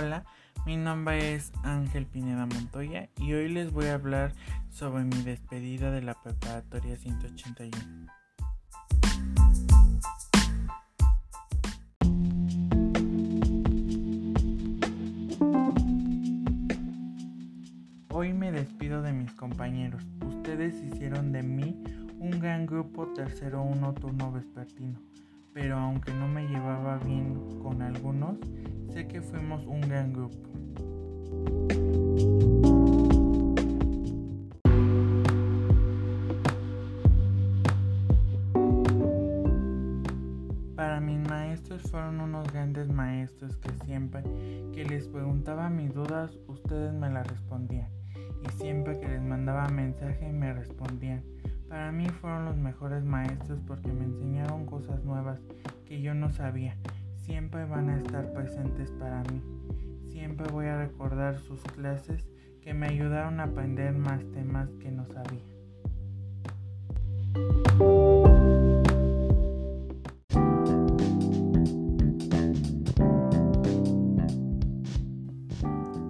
Hola, mi nombre es Ángel Pineda Montoya y hoy les voy a hablar sobre mi despedida de la preparatoria 181. Hoy me despido de mis compañeros. Ustedes hicieron de mí un gran grupo tercero uno turno vespertino, pero aunque no me llevaba bien con algunos, que fuimos un gran grupo. Para mis maestros fueron unos grandes maestros que siempre que les preguntaba mis dudas, ustedes me las respondían. Y siempre que les mandaba mensaje me respondían. Para mí fueron los mejores maestros porque me enseñaron cosas nuevas que yo no sabía. Siempre van a estar presentes para mí. Siempre voy a recordar sus clases que me ayudaron a aprender más temas que no sabía.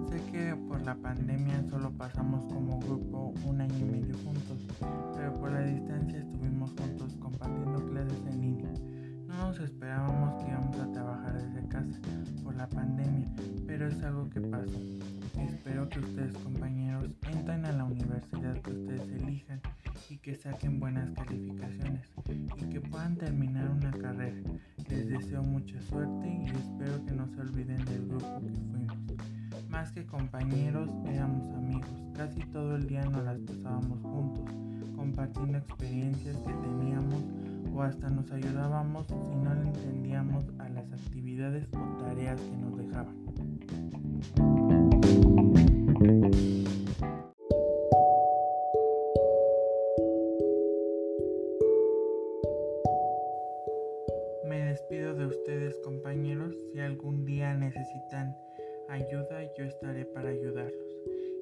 Sé que por la pandemia solo pasamos como grupo un año y medio juntos, pero por la distancia estuvimos juntos compartiendo clases en línea. No nos esperábamos que pandemia, pero es algo que pasó. Espero que ustedes compañeros entren a la universidad que ustedes elijan y que saquen buenas calificaciones y que puedan terminar una carrera. Les deseo mucha suerte y espero que no se olviden del grupo que fuimos. Más que compañeros, éramos amigos. Casi todo el día nos las pasábamos juntos, compartiendo experiencias que teníamos hasta nos ayudábamos si no le entendíamos a las actividades o tareas que nos dejaban. Me despido de ustedes compañeros. Si algún día necesitan ayuda, yo estaré para ayudarlos.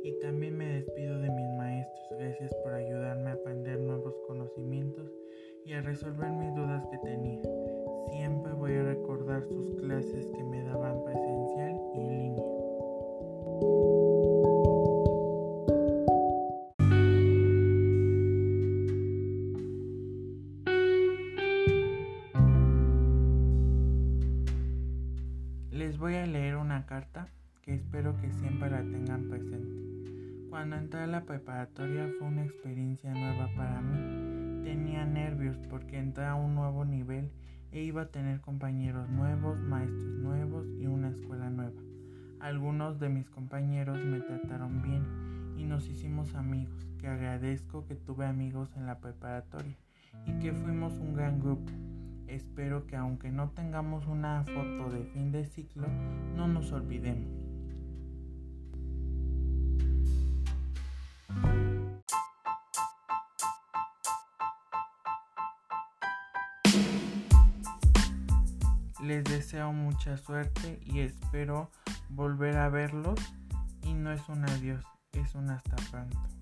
Y también me despido de mis maestros. Gracias por ayudarme a aprender resolver mis dudas que tenía. Siempre voy a recordar sus clases que me daban presencial y en línea. Les voy a leer una carta que espero que siempre la tengan presente. Cuando entré a la preparatoria fue una experiencia nueva para mí. Tenía nervios porque entré a un nuevo nivel e iba a tener compañeros nuevos, maestros nuevos y una escuela nueva. Algunos de mis compañeros me trataron bien y nos hicimos amigos, que agradezco que tuve amigos en la preparatoria y que fuimos un gran grupo. Espero que aunque no tengamos una foto de fin de ciclo, no nos olvidemos. Les deseo mucha suerte y espero volver a verlos y no es un adiós, es un hasta pronto.